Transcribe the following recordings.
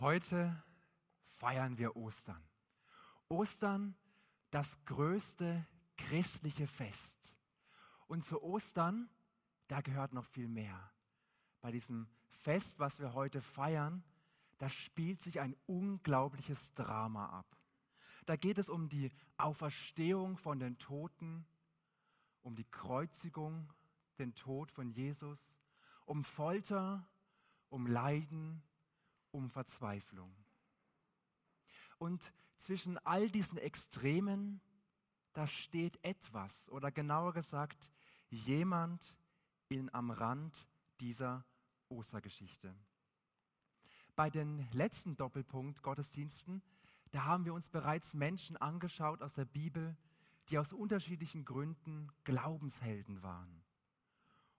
Heute feiern wir Ostern. Ostern, das größte christliche Fest. Und zu Ostern, da gehört noch viel mehr. Bei diesem Fest, was wir heute feiern, da spielt sich ein unglaubliches Drama ab. Da geht es um die Auferstehung von den Toten, um die Kreuzigung, den Tod von Jesus, um Folter, um Leiden, um Verzweiflung. Und zwischen all diesen Extremen, da steht etwas oder genauer gesagt jemand in, am Rand dieser Ostergeschichte. Bei den letzten Doppelpunkt Gottesdiensten, da haben wir uns bereits Menschen angeschaut aus der Bibel, die aus unterschiedlichen Gründen Glaubenshelden waren.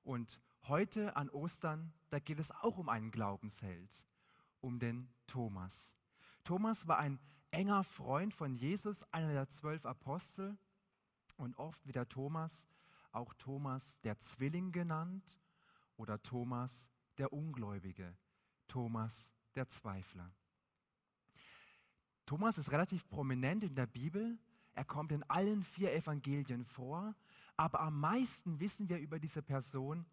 Und heute an Ostern, da geht es auch um einen Glaubensheld um den Thomas. Thomas war ein enger Freund von Jesus, einer der zwölf Apostel und oft wird der Thomas auch Thomas der Zwilling genannt oder Thomas der Ungläubige, Thomas der Zweifler. Thomas ist relativ prominent in der Bibel. Er kommt in allen vier Evangelien vor, aber am meisten wissen wir über diese Person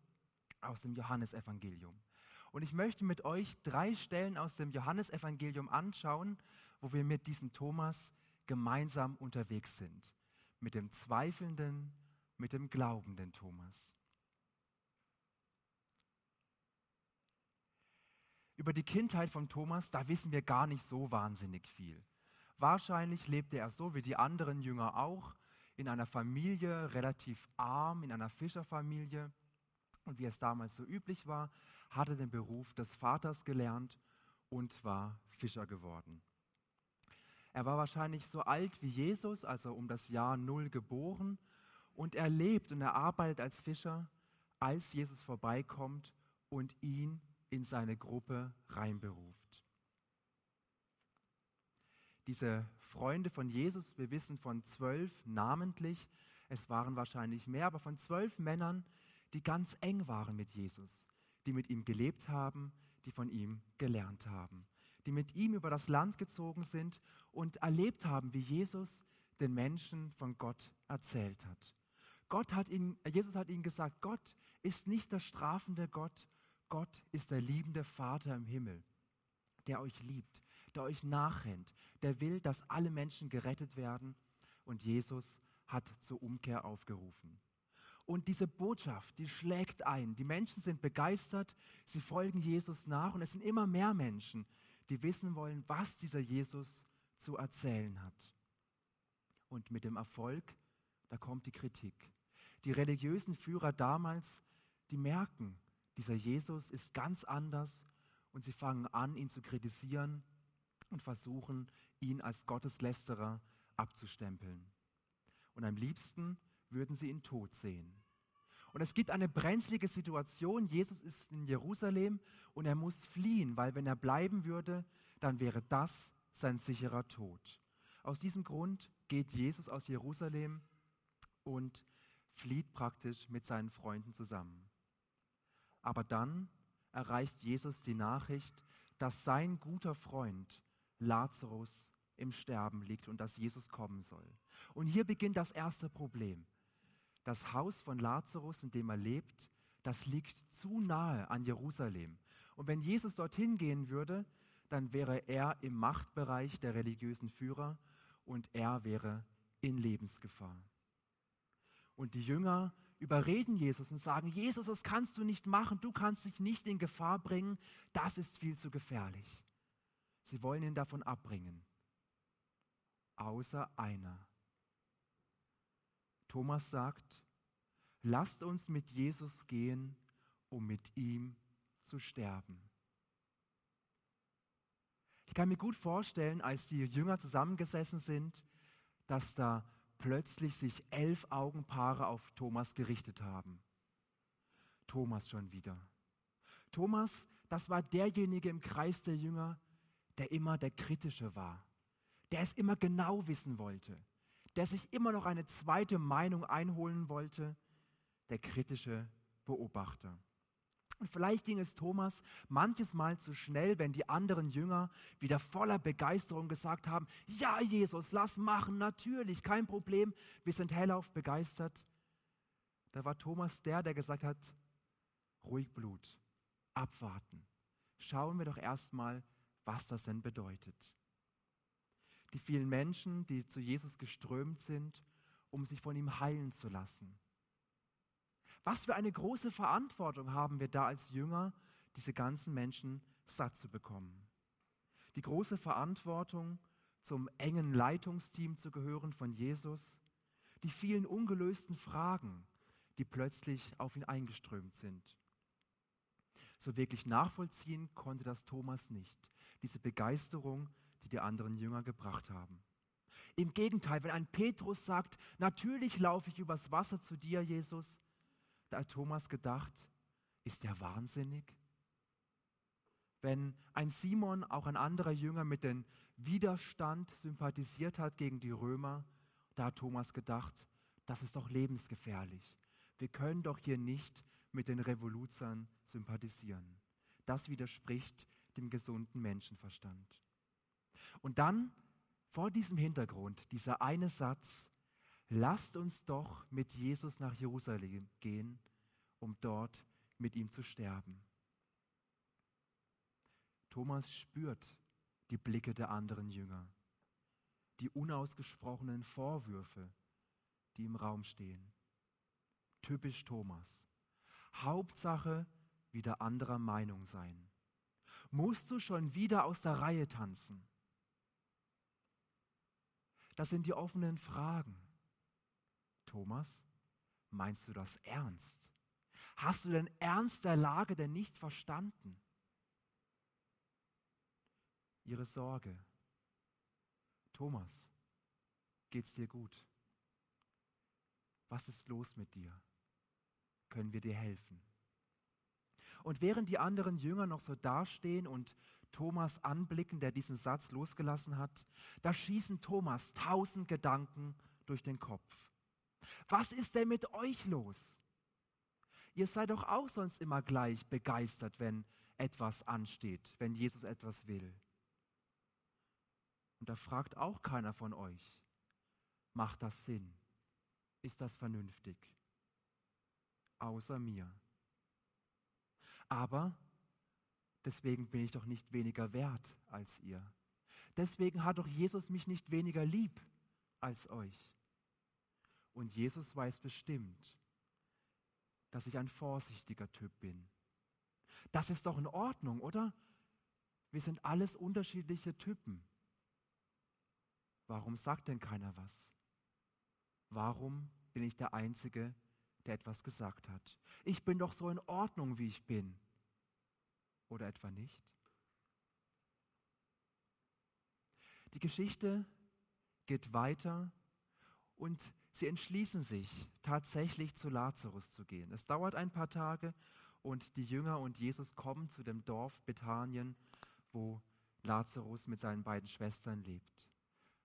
aus dem Johannesevangelium. Und ich möchte mit euch drei Stellen aus dem Johannesevangelium anschauen, wo wir mit diesem Thomas gemeinsam unterwegs sind. Mit dem zweifelnden, mit dem glaubenden Thomas. Über die Kindheit von Thomas, da wissen wir gar nicht so wahnsinnig viel. Wahrscheinlich lebte er so wie die anderen Jünger auch in einer Familie, relativ arm, in einer Fischerfamilie und wie es damals so üblich war, hat er den Beruf des Vaters gelernt und war Fischer geworden. Er war wahrscheinlich so alt wie Jesus, also um das Jahr Null geboren, und er lebt und er arbeitet als Fischer, als Jesus vorbeikommt und ihn in seine Gruppe reinberuft. Diese Freunde von Jesus, wir wissen von zwölf namentlich, es waren wahrscheinlich mehr, aber von zwölf Männern, die ganz eng waren mit Jesus, die mit ihm gelebt haben, die von ihm gelernt haben, die mit ihm über das Land gezogen sind und erlebt haben, wie Jesus den Menschen von Gott erzählt hat. Gott hat ihn, Jesus hat ihnen gesagt, Gott ist nicht der strafende Gott, Gott ist der liebende Vater im Himmel, der euch liebt, der euch nachrennt, der will, dass alle Menschen gerettet werden. Und Jesus hat zur Umkehr aufgerufen. Und diese Botschaft, die schlägt ein. Die Menschen sind begeistert, sie folgen Jesus nach und es sind immer mehr Menschen, die wissen wollen, was dieser Jesus zu erzählen hat. Und mit dem Erfolg, da kommt die Kritik. Die religiösen Führer damals, die merken, dieser Jesus ist ganz anders und sie fangen an, ihn zu kritisieren und versuchen, ihn als Gotteslästerer abzustempeln. Und am liebsten würden sie ihn tot sehen. Und es gibt eine brenzlige Situation. Jesus ist in Jerusalem und er muss fliehen, weil wenn er bleiben würde, dann wäre das sein sicherer Tod. Aus diesem Grund geht Jesus aus Jerusalem und flieht praktisch mit seinen Freunden zusammen. Aber dann erreicht Jesus die Nachricht, dass sein guter Freund Lazarus im Sterben liegt und dass Jesus kommen soll. Und hier beginnt das erste Problem das Haus von Lazarus, in dem er lebt, das liegt zu nahe an Jerusalem. Und wenn Jesus dorthin gehen würde, dann wäre er im Machtbereich der religiösen Führer und er wäre in Lebensgefahr. Und die Jünger überreden Jesus und sagen, Jesus, das kannst du nicht machen, du kannst dich nicht in Gefahr bringen, das ist viel zu gefährlich. Sie wollen ihn davon abbringen. Außer einer. Thomas sagt, lasst uns mit Jesus gehen, um mit ihm zu sterben. Ich kann mir gut vorstellen, als die Jünger zusammengesessen sind, dass da plötzlich sich elf Augenpaare auf Thomas gerichtet haben. Thomas schon wieder. Thomas, das war derjenige im Kreis der Jünger, der immer der Kritische war, der es immer genau wissen wollte, der sich immer noch eine zweite Meinung einholen wollte, der kritische Beobachter. Und vielleicht ging es Thomas manches Mal zu schnell, wenn die anderen Jünger wieder voller Begeisterung gesagt haben, ja Jesus, lass machen, natürlich, kein Problem, wir sind hellauf begeistert. Da war Thomas der, der gesagt hat, ruhig Blut, abwarten. Schauen wir doch erstmal, was das denn bedeutet. Die vielen Menschen, die zu Jesus geströmt sind, um sich von ihm heilen zu lassen was für eine große Verantwortung haben wir da als Jünger, diese ganzen Menschen satt zu bekommen. Die große Verantwortung, zum engen Leitungsteam zu gehören von Jesus, die vielen ungelösten Fragen, die plötzlich auf ihn eingeströmt sind. So wirklich nachvollziehen konnte das Thomas nicht, diese Begeisterung, die die anderen Jünger gebracht haben. Im Gegenteil, wenn ein Petrus sagt, natürlich laufe ich übers Wasser zu dir, Jesus, da hat Thomas gedacht, ist der wahnsinnig? Wenn ein Simon, auch ein anderer Jünger, mit dem Widerstand sympathisiert hat gegen die Römer, da hat Thomas gedacht, das ist doch lebensgefährlich. Wir können doch hier nicht mit den Revoluzern sympathisieren. Das widerspricht dem gesunden Menschenverstand. Und dann vor diesem Hintergrund dieser eine Satz, lasst uns doch mit Jesus nach Jerusalem gehen, um dort mit ihm zu sterben. Thomas spürt die Blicke der anderen Jünger, die unausgesprochenen Vorwürfe, die im Raum stehen. Typisch Thomas. Hauptsache wieder anderer Meinung sein. Musst du schon wieder aus der Reihe tanzen? Das sind die offenen Fragen. Thomas, meinst du das ernst? Hast du den Ernst der Lage denn nicht verstanden? Ihre Sorge. Thomas, geht's dir gut? Was ist los mit dir? Können wir dir helfen? Und während die anderen Jünger noch so dastehen und Thomas anblicken, der diesen Satz losgelassen hat, da schießen Thomas tausend Gedanken durch den Kopf. Was ist denn mit euch los? Ihr seid doch auch sonst immer gleich begeistert, wenn etwas ansteht, wenn Jesus etwas will. Und da fragt auch keiner von euch, macht das Sinn? Ist das vernünftig? Außer mir. Aber deswegen bin ich doch nicht weniger wert als ihr. Deswegen hat doch Jesus mich nicht weniger lieb als euch. Und Jesus weiß bestimmt, dass ich ein vorsichtiger Typ bin. Das ist doch in Ordnung, oder? Wir sind alles unterschiedliche Typen. Warum sagt denn keiner was? Warum bin ich der Einzige, der etwas gesagt hat? Ich bin doch so in Ordnung, wie ich bin. Oder etwa nicht? Die Geschichte geht weiter und sie entschließen sich tatsächlich zu Lazarus zu gehen. Es dauert ein paar Tage und die Jünger und Jesus kommen zu dem Dorf Bethanien, wo Lazarus mit seinen beiden Schwestern lebt.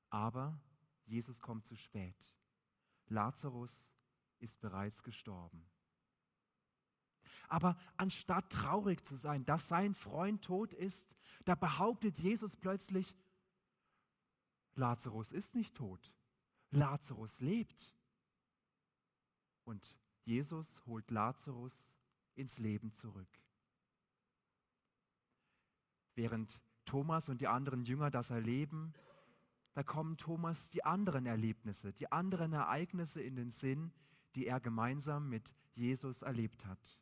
Aber Jesus kommt zu spät. Lazarus ist bereits gestorben. Aber anstatt traurig zu sein, dass sein Freund tot ist, da behauptet Jesus plötzlich, Lazarus ist nicht tot. Lazarus lebt. Und Jesus holt Lazarus ins Leben zurück. Während Thomas und die anderen Jünger das erleben, da kommen Thomas die anderen Erlebnisse, die anderen Ereignisse in den Sinn, die er gemeinsam mit Jesus erlebt hat.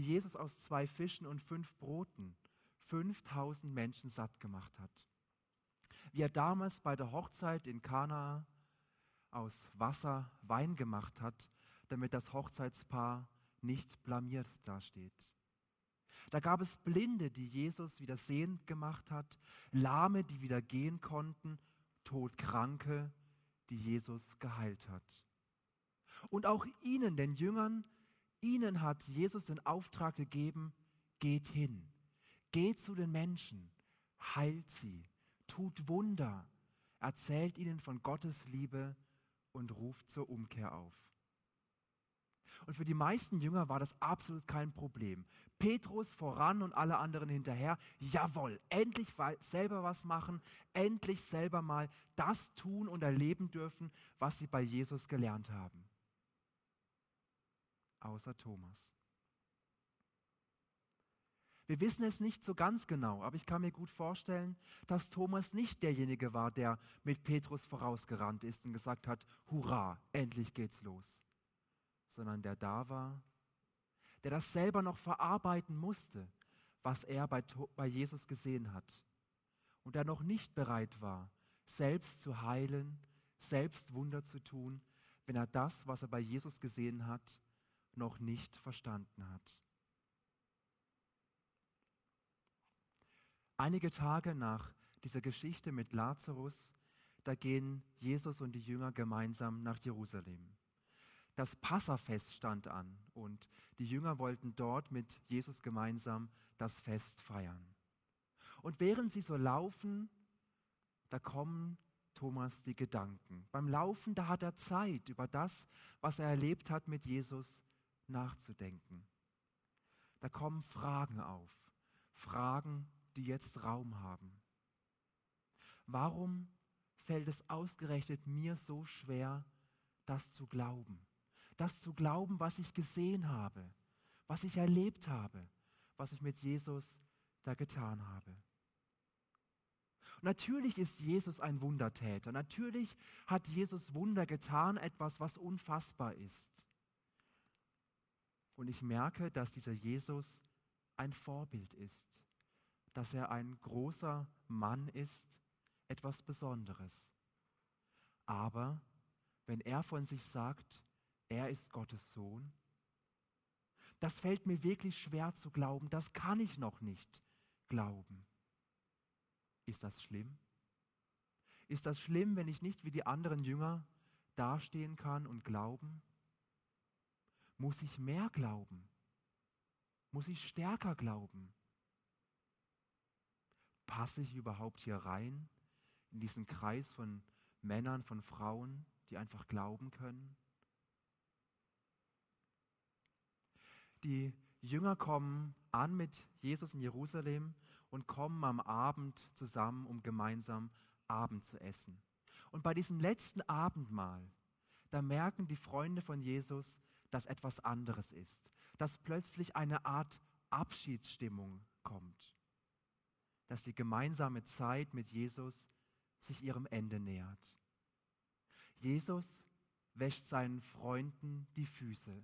Wie Jesus aus zwei Fischen und fünf Broten 5000 Menschen satt gemacht hat wie er damals bei der Hochzeit in Kana aus Wasser Wein gemacht hat, damit das Hochzeitspaar nicht blamiert dasteht. Da gab es Blinde, die Jesus wieder sehend gemacht hat, Lahme, die wieder gehen konnten, Todkranke, die Jesus geheilt hat. Und auch ihnen, den Jüngern, ihnen hat Jesus den Auftrag gegeben, geht hin, geht zu den Menschen, heilt sie, tut Wunder, erzählt ihnen von Gottes Liebe und ruft zur Umkehr auf. Und für die meisten Jünger war das absolut kein Problem. Petrus voran und alle anderen hinterher. Jawohl, endlich selber was machen, endlich selber mal das tun und erleben dürfen, was sie bei Jesus gelernt haben. Außer Thomas. Wir wissen es nicht so ganz genau, aber ich kann mir gut vorstellen, dass Thomas nicht derjenige war, der mit Petrus vorausgerannt ist und gesagt hat, hurra, endlich geht's los sondern der da war, der das selber noch verarbeiten musste, was er bei, bei Jesus gesehen hat und der noch nicht bereit war, selbst zu heilen, selbst Wunder zu tun, wenn er das, was er bei Jesus gesehen hat, noch nicht verstanden hat. Einige Tage nach dieser Geschichte mit Lazarus, da gehen Jesus und die Jünger gemeinsam nach Jerusalem das Passafest stand an und die Jünger wollten dort mit Jesus gemeinsam das Fest feiern. Und während sie so laufen, da kommen Thomas die Gedanken. Beim Laufen, da hat er Zeit, über das, was er erlebt hat mit Jesus, nachzudenken. Da kommen Fragen auf, Fragen, die jetzt Raum haben. Warum fällt es ausgerechnet mir so schwer, das zu glauben? das zu glauben, was ich gesehen habe, was ich erlebt habe, was ich mit Jesus da getan habe. Natürlich ist Jesus ein Wundertäter. Natürlich hat Jesus Wunder getan, etwas, was unfassbar ist. Und ich merke, dass dieser Jesus ein Vorbild ist, dass er ein großer Mann ist, etwas Besonderes. Aber wenn er von sich sagt, er ist Gottes Sohn? Das fällt mir wirklich schwer zu glauben. Das kann ich noch nicht glauben. Ist das schlimm? Ist das schlimm, wenn ich nicht wie die anderen Jünger dastehen kann und glauben? Muss ich mehr glauben? Muss ich stärker glauben? Passe ich überhaupt hier rein in diesen Kreis von Männern, von Frauen, die einfach glauben können? Die Jünger kommen an mit Jesus in Jerusalem und kommen am Abend zusammen, um gemeinsam Abend zu essen. Und bei diesem letzten Abendmahl, da merken die Freunde von Jesus, dass etwas anderes ist, dass plötzlich eine Art Abschiedsstimmung kommt, dass die gemeinsame Zeit mit Jesus sich ihrem Ende nähert. Jesus wäscht seinen Freunden die Füße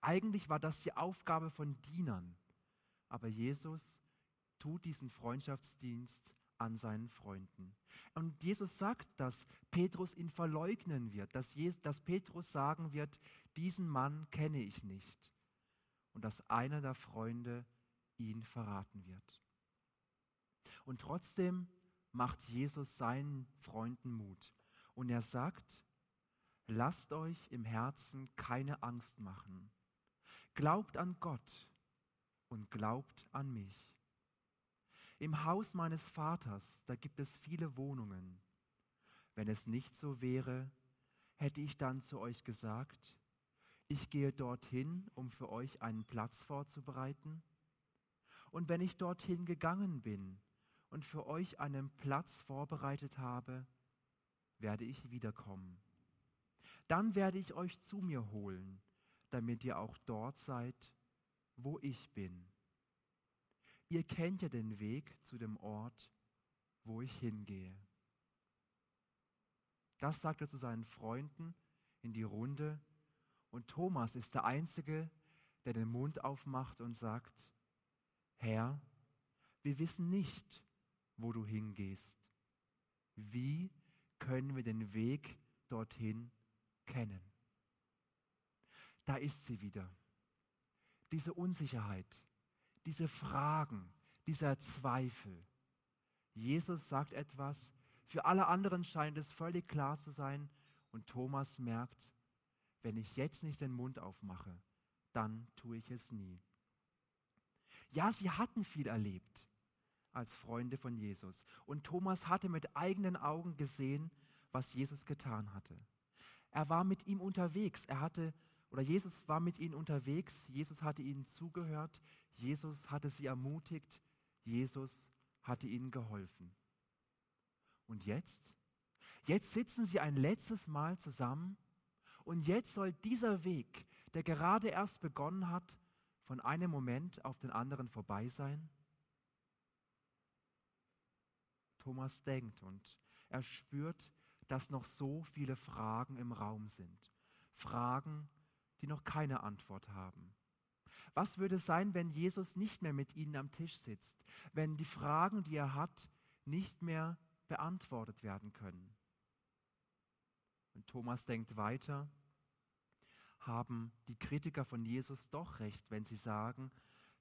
eigentlich war das die Aufgabe von Dienern. Aber Jesus tut diesen Freundschaftsdienst an seinen Freunden. Und Jesus sagt, dass Petrus ihn verleugnen wird, dass, Jesus, dass Petrus sagen wird, diesen Mann kenne ich nicht. Und dass einer der Freunde ihn verraten wird. Und trotzdem macht Jesus seinen Freunden Mut. Und er sagt, lasst euch im Herzen keine Angst machen. Glaubt an Gott und glaubt an mich. Im Haus meines Vaters, da gibt es viele Wohnungen. Wenn es nicht so wäre, hätte ich dann zu euch gesagt, ich gehe dorthin, um für euch einen Platz vorzubereiten? Und wenn ich dorthin gegangen bin und für euch einen Platz vorbereitet habe, werde ich wiederkommen. Dann werde ich euch zu mir holen, damit ihr auch dort seid, wo ich bin. Ihr kennt ja den Weg zu dem Ort, wo ich hingehe. Das sagt er zu seinen Freunden in die Runde und Thomas ist der Einzige, der den Mund aufmacht und sagt, Herr, wir wissen nicht, wo du hingehst. Wie können wir den Weg dorthin kennen? da ist sie wieder. Diese Unsicherheit, diese Fragen, dieser Zweifel. Jesus sagt etwas, für alle anderen scheint es völlig klar zu sein und Thomas merkt, wenn ich jetzt nicht den Mund aufmache, dann tue ich es nie. Ja, sie hatten viel erlebt als Freunde von Jesus und Thomas hatte mit eigenen Augen gesehen, was Jesus getan hatte. Er war mit ihm unterwegs, er hatte oder Jesus war mit ihnen unterwegs, Jesus hatte ihnen zugehört, Jesus hatte sie ermutigt, Jesus hatte ihnen geholfen. Und jetzt? Jetzt sitzen sie ein letztes Mal zusammen und jetzt soll dieser Weg, der gerade erst begonnen hat, von einem Moment auf den anderen vorbei sein? Thomas denkt und er spürt, dass noch so viele Fragen im Raum sind. Fragen, die noch keine Antwort haben. Was würde sein, wenn Jesus nicht mehr mit ihnen am Tisch sitzt, wenn die Fragen, die er hat, nicht mehr beantwortet werden können? Und Thomas denkt weiter, haben die Kritiker von Jesus doch recht, wenn sie sagen,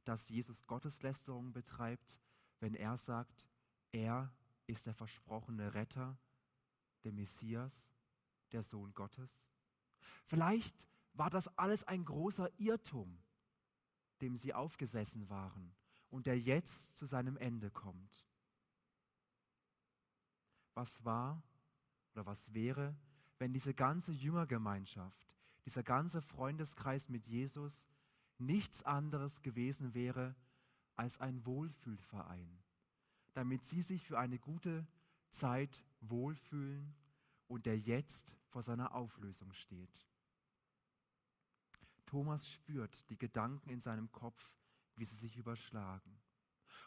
dass Jesus Gotteslästerung betreibt, wenn er sagt, er ist der versprochene Retter, der Messias, der Sohn Gottes? Vielleicht war das alles ein großer Irrtum, dem sie aufgesessen waren und der jetzt zu seinem Ende kommt. Was war oder was wäre, wenn diese ganze Jüngergemeinschaft, dieser ganze Freundeskreis mit Jesus nichts anderes gewesen wäre als ein Wohlfühlverein, damit sie sich für eine gute Zeit wohlfühlen und der jetzt vor seiner Auflösung steht. Thomas spürt die Gedanken in seinem Kopf, wie sie sich überschlagen.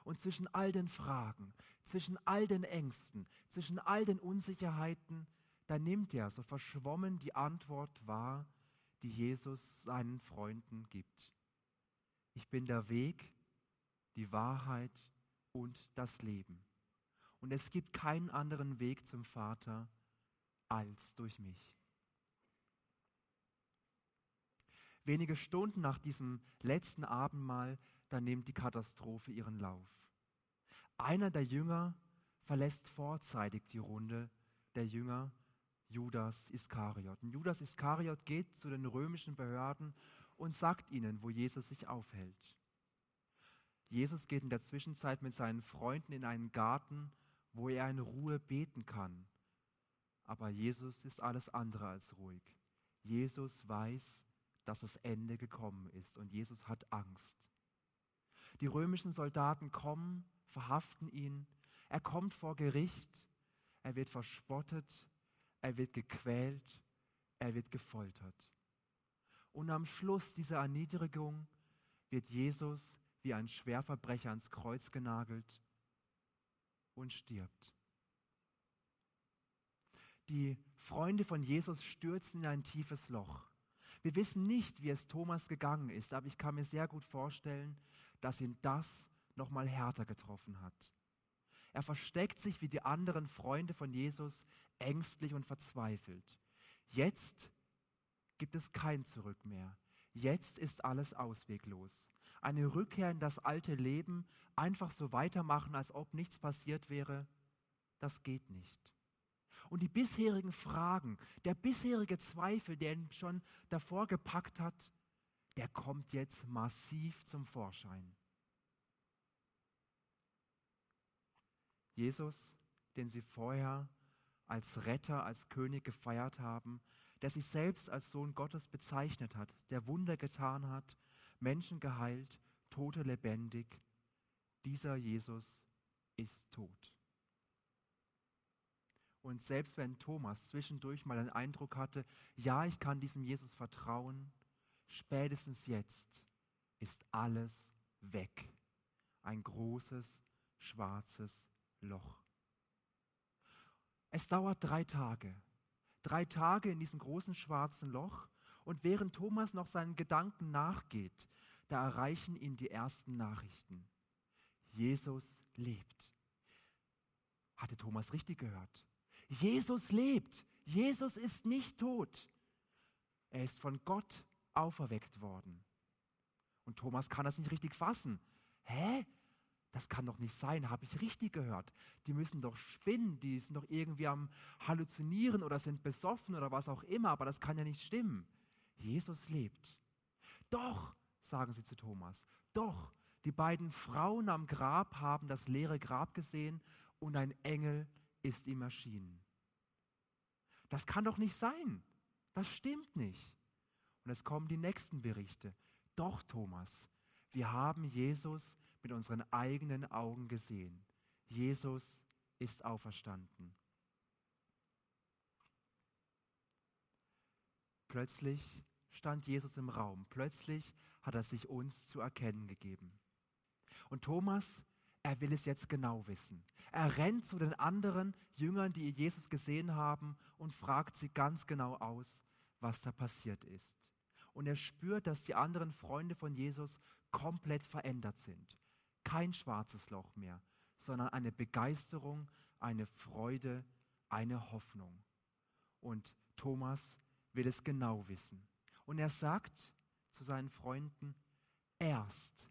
Und zwischen all den Fragen, zwischen all den Ängsten, zwischen all den Unsicherheiten, da nimmt er so verschwommen die Antwort wahr, die Jesus seinen Freunden gibt. Ich bin der Weg, die Wahrheit und das Leben. Und es gibt keinen anderen Weg zum Vater als durch mich. Wenige Stunden nach diesem letzten Abendmahl, da nimmt die Katastrophe ihren Lauf. Einer der Jünger verlässt vorzeitig die Runde, der Jünger Judas Iskariot. Und Judas Iskariot geht zu den römischen Behörden und sagt ihnen, wo Jesus sich aufhält. Jesus geht in der Zwischenzeit mit seinen Freunden in einen Garten, wo er in Ruhe beten kann. Aber Jesus ist alles andere als ruhig. Jesus weiß, dass das Ende gekommen ist und Jesus hat Angst. Die römischen Soldaten kommen, verhaften ihn, er kommt vor Gericht, er wird verspottet, er wird gequält, er wird gefoltert. Und am Schluss dieser Erniedrigung wird Jesus wie ein Schwerverbrecher ans Kreuz genagelt und stirbt. Die Freunde von Jesus stürzen in ein tiefes Loch. Wir wissen nicht, wie es Thomas gegangen ist, aber ich kann mir sehr gut vorstellen, dass ihn das nochmal härter getroffen hat. Er versteckt sich wie die anderen Freunde von Jesus ängstlich und verzweifelt. Jetzt gibt es kein Zurück mehr. Jetzt ist alles ausweglos. Eine Rückkehr in das alte Leben, einfach so weitermachen, als ob nichts passiert wäre, das geht nicht. Und die bisherigen Fragen, der bisherige Zweifel, der ihn schon davor gepackt hat, der kommt jetzt massiv zum Vorschein. Jesus, den sie vorher als Retter, als König gefeiert haben, der sich selbst als Sohn Gottes bezeichnet hat, der Wunder getan hat, Menschen geheilt, Tote lebendig, dieser Jesus ist tot. Und selbst wenn Thomas zwischendurch mal den Eindruck hatte, ja, ich kann diesem Jesus vertrauen, spätestens jetzt ist alles weg. Ein großes, schwarzes Loch. Es dauert drei Tage. Drei Tage in diesem großen schwarzen Loch. Und während Thomas noch seinen Gedanken nachgeht, da erreichen ihn die ersten Nachrichten. Jesus lebt. Hatte Thomas richtig gehört? Jesus lebt. Jesus ist nicht tot. Er ist von Gott auferweckt worden. Und Thomas kann das nicht richtig fassen. Hä? Das kann doch nicht sein, habe ich richtig gehört. Die müssen doch spinnen, die sind doch irgendwie am Halluzinieren oder sind besoffen oder was auch immer, aber das kann ja nicht stimmen. Jesus lebt. Doch, sagen sie zu Thomas, doch, die beiden Frauen am Grab haben das leere Grab gesehen und ein Engel ist ihm erschienen. Das kann doch nicht sein. Das stimmt nicht. Und es kommen die nächsten Berichte. Doch, Thomas, wir haben Jesus mit unseren eigenen Augen gesehen. Jesus ist auferstanden. Plötzlich stand Jesus im Raum. Plötzlich hat er sich uns zu erkennen gegeben. Und Thomas, er will es jetzt genau wissen. Er rennt zu den anderen Jüngern, die Jesus gesehen haben, und fragt sie ganz genau aus, was da passiert ist. Und er spürt, dass die anderen Freunde von Jesus komplett verändert sind. Kein schwarzes Loch mehr, sondern eine Begeisterung, eine Freude, eine Hoffnung. Und Thomas will es genau wissen. Und er sagt zu seinen Freunden, erst,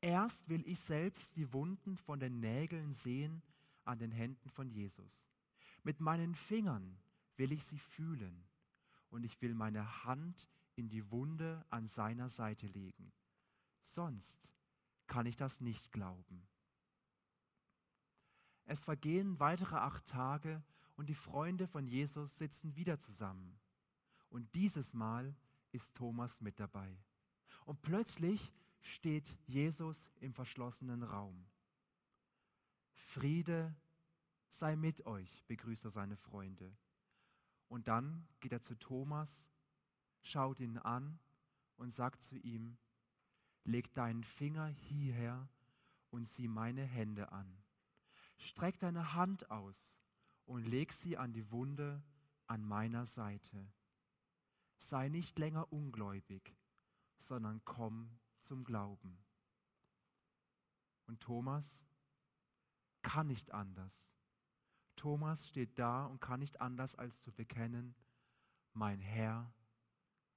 erst will ich selbst die Wunden von den Nägeln sehen an den Händen von Jesus. Mit meinen Fingern will ich sie fühlen und ich will meine Hand in die Wunde an seiner Seite legen. Sonst kann ich das nicht glauben. Es vergehen weitere acht Tage und die Freunde von Jesus sitzen wieder zusammen. Und dieses Mal ist Thomas mit dabei. Und plötzlich steht Jesus im verschlossenen Raum. Friede sei mit euch, begrüßt er seine Freunde. Und dann geht er zu Thomas, schaut ihn an und sagt zu ihm, leg deinen Finger hierher und sieh meine Hände an. Streck deine Hand aus und leg sie an die Wunde an meiner Seite sei nicht länger ungläubig, sondern komm zum Glauben. Und Thomas kann nicht anders. Thomas steht da und kann nicht anders als zu bekennen, mein Herr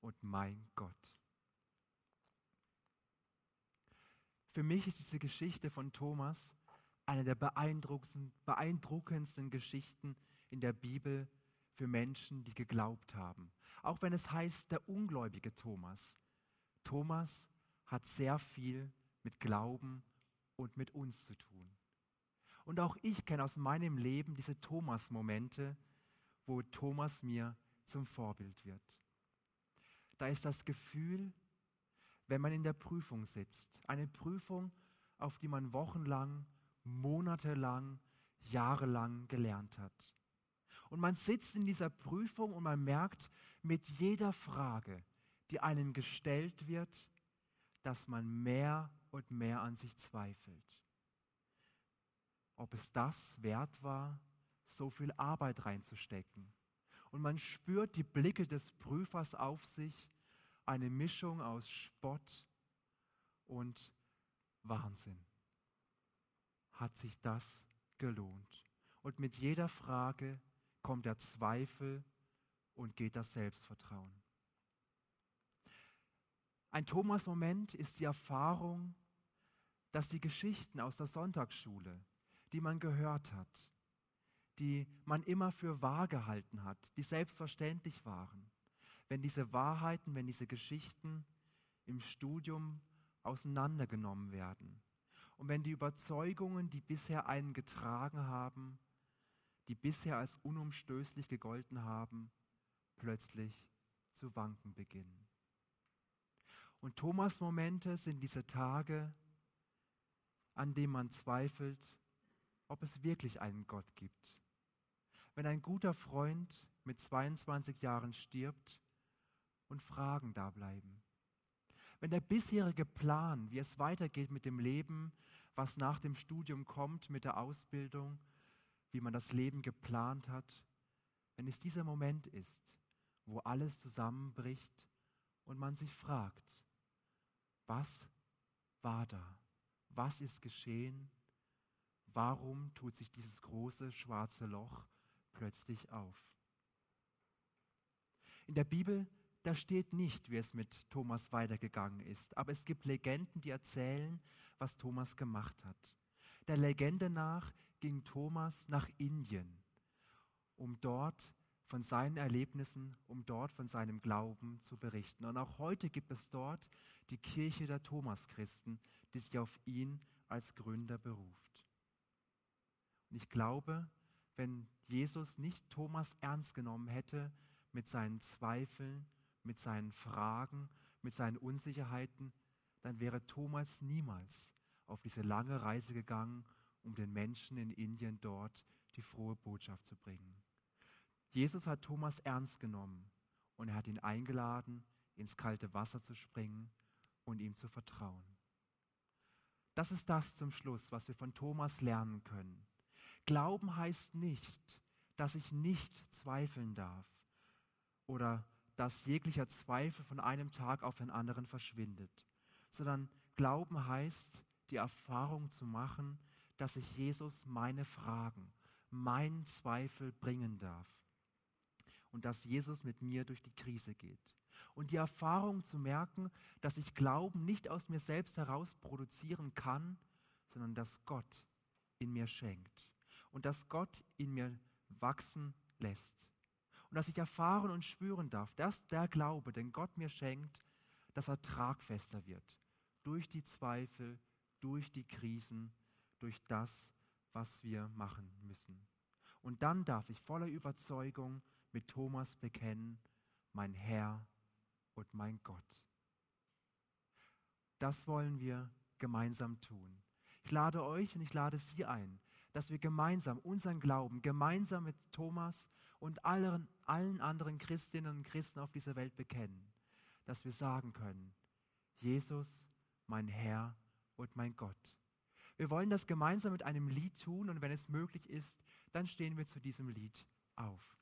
und mein Gott. Für mich ist diese Geschichte von Thomas eine der beeindruckendsten Geschichten in der Bibel für Menschen, die geglaubt haben. Auch wenn es heißt, der ungläubige Thomas. Thomas hat sehr viel mit Glauben und mit uns zu tun. Und auch ich kenne aus meinem Leben diese Thomas-Momente, wo Thomas mir zum Vorbild wird. Da ist das Gefühl, wenn man in der Prüfung sitzt, eine Prüfung, auf die man wochenlang, monatelang, jahrelang gelernt hat. Und man sitzt in dieser Prüfung und man merkt mit jeder Frage, die einem gestellt wird, dass man mehr und mehr an sich zweifelt. Ob es das wert war, so viel Arbeit reinzustecken. Und man spürt die Blicke des Prüfers auf sich, eine Mischung aus Spott und Wahnsinn. Hat sich das gelohnt? Und mit jeder Frage kommt der Zweifel und geht das Selbstvertrauen. Ein Thomas-Moment ist die Erfahrung, dass die Geschichten aus der Sonntagsschule, die man gehört hat, die man immer für wahr gehalten hat, die selbstverständlich waren, wenn diese Wahrheiten, wenn diese Geschichten im Studium auseinandergenommen werden und wenn die Überzeugungen, die bisher einen getragen haben, die bisher als unumstößlich gegolten haben, plötzlich zu wanken beginnen. Und Thomas Momente sind diese Tage, an denen man zweifelt, ob es wirklich einen Gott gibt. Wenn ein guter Freund mit 22 Jahren stirbt und Fragen da bleiben. Wenn der bisherige Plan, wie es weitergeht mit dem Leben, was nach dem Studium kommt, mit der Ausbildung, wie man das Leben geplant hat, wenn es dieser Moment ist, wo alles zusammenbricht und man sich fragt, was war da? Was ist geschehen? Warum tut sich dieses große schwarze Loch plötzlich auf? In der Bibel, da steht nicht, wie es mit Thomas weitergegangen ist, aber es gibt Legenden, die erzählen, was Thomas gemacht hat. Der Legende nach ging Thomas nach Indien, um dort von seinen Erlebnissen, um dort von seinem Glauben zu berichten. Und auch heute gibt es dort die Kirche der Thomaschristen, die sich auf ihn als Gründer beruft. Und ich glaube, wenn Jesus nicht Thomas ernst genommen hätte mit seinen Zweifeln, mit seinen Fragen, mit seinen Unsicherheiten, dann wäre Thomas niemals auf diese lange Reise gegangen, um den Menschen in Indien dort die frohe Botschaft zu bringen. Jesus hat Thomas ernst genommen und er hat ihn eingeladen, ins kalte Wasser zu springen und ihm zu vertrauen. Das ist das zum Schluss, was wir von Thomas lernen können. Glauben heißt nicht, dass ich nicht zweifeln darf oder dass jeglicher Zweifel von einem Tag auf den anderen verschwindet, sondern Glauben heißt, die Erfahrung zu machen, dass ich Jesus meine Fragen, meinen Zweifel bringen darf und dass Jesus mit mir durch die Krise geht. Und die Erfahrung zu merken, dass ich Glauben nicht aus mir selbst heraus produzieren kann, sondern dass Gott in mir schenkt und dass Gott in mir wachsen lässt. Und dass ich erfahren und spüren darf, dass der Glaube, den Gott mir schenkt, dass er tragfester wird. Durch die Zweifel, durch die Krisen, durch das, was wir machen müssen. Und dann darf ich voller Überzeugung mit Thomas bekennen, mein Herr und mein Gott. Das wollen wir gemeinsam tun. Ich lade euch und ich lade Sie ein, dass wir gemeinsam unseren Glauben, gemeinsam mit Thomas und allen, allen anderen Christinnen und Christen auf dieser Welt bekennen, dass wir sagen können, Jesus, mein Herr und mein Gott. Wir wollen das gemeinsam mit einem Lied tun und wenn es möglich ist, dann stehen wir zu diesem Lied auf.